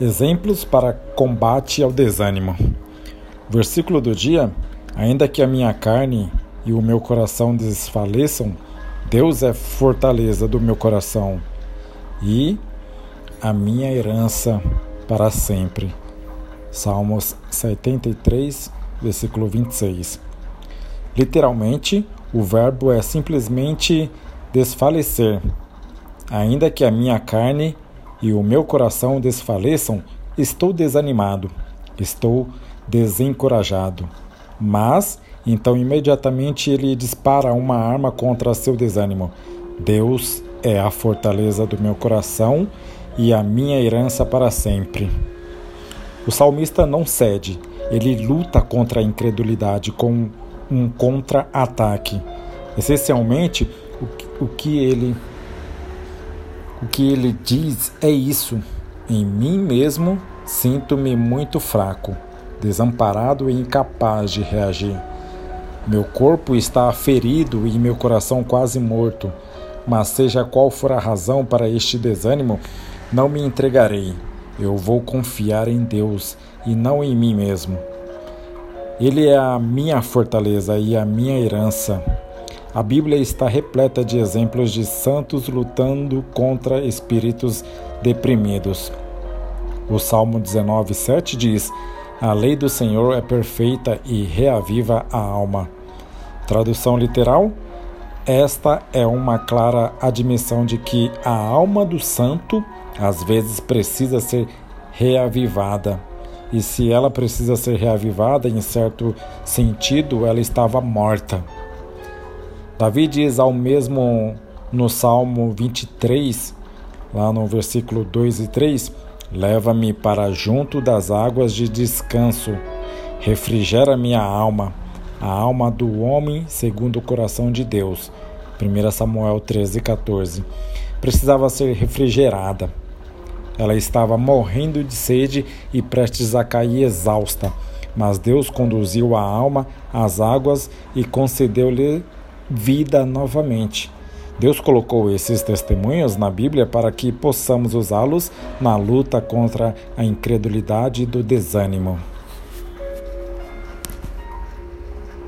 Exemplos para combate ao desânimo. Versículo do dia: Ainda que a minha carne e o meu coração desfaleçam, Deus é fortaleza do meu coração e a minha herança para sempre. Salmos 73, versículo 26. Literalmente, o verbo é simplesmente desfalecer. Ainda que a minha carne e o meu coração desfaleçam, estou desanimado, estou desencorajado. Mas, então imediatamente ele dispara uma arma contra seu desânimo. Deus é a fortaleza do meu coração e a minha herança para sempre. O salmista não cede, ele luta contra a incredulidade com um contra-ataque. Essencialmente, o que ele o que ele diz é isso: em mim mesmo sinto-me muito fraco, desamparado e incapaz de reagir. Meu corpo está ferido e meu coração quase morto, mas seja qual for a razão para este desânimo, não me entregarei. Eu vou confiar em Deus e não em mim mesmo. Ele é a minha fortaleza e a minha herança. A Bíblia está repleta de exemplos de santos lutando contra espíritos deprimidos. O Salmo 19:7 diz: A lei do Senhor é perfeita e reaviva a alma. Tradução literal: Esta é uma clara admissão de que a alma do santo às vezes precisa ser reavivada. E se ela precisa ser reavivada, em certo sentido, ela estava morta. Davi diz ao mesmo no Salmo 23, lá no versículo 2 e 3: Leva-me para junto das águas de descanso, refrigera minha alma, a alma do homem segundo o coração de Deus. 1 Samuel 13, 14. Precisava ser refrigerada. Ela estava morrendo de sede e prestes a cair exausta, mas Deus conduziu a alma às águas e concedeu-lhe vida novamente. Deus colocou esses testemunhos na Bíblia para que possamos usá-los na luta contra a incredulidade e do desânimo.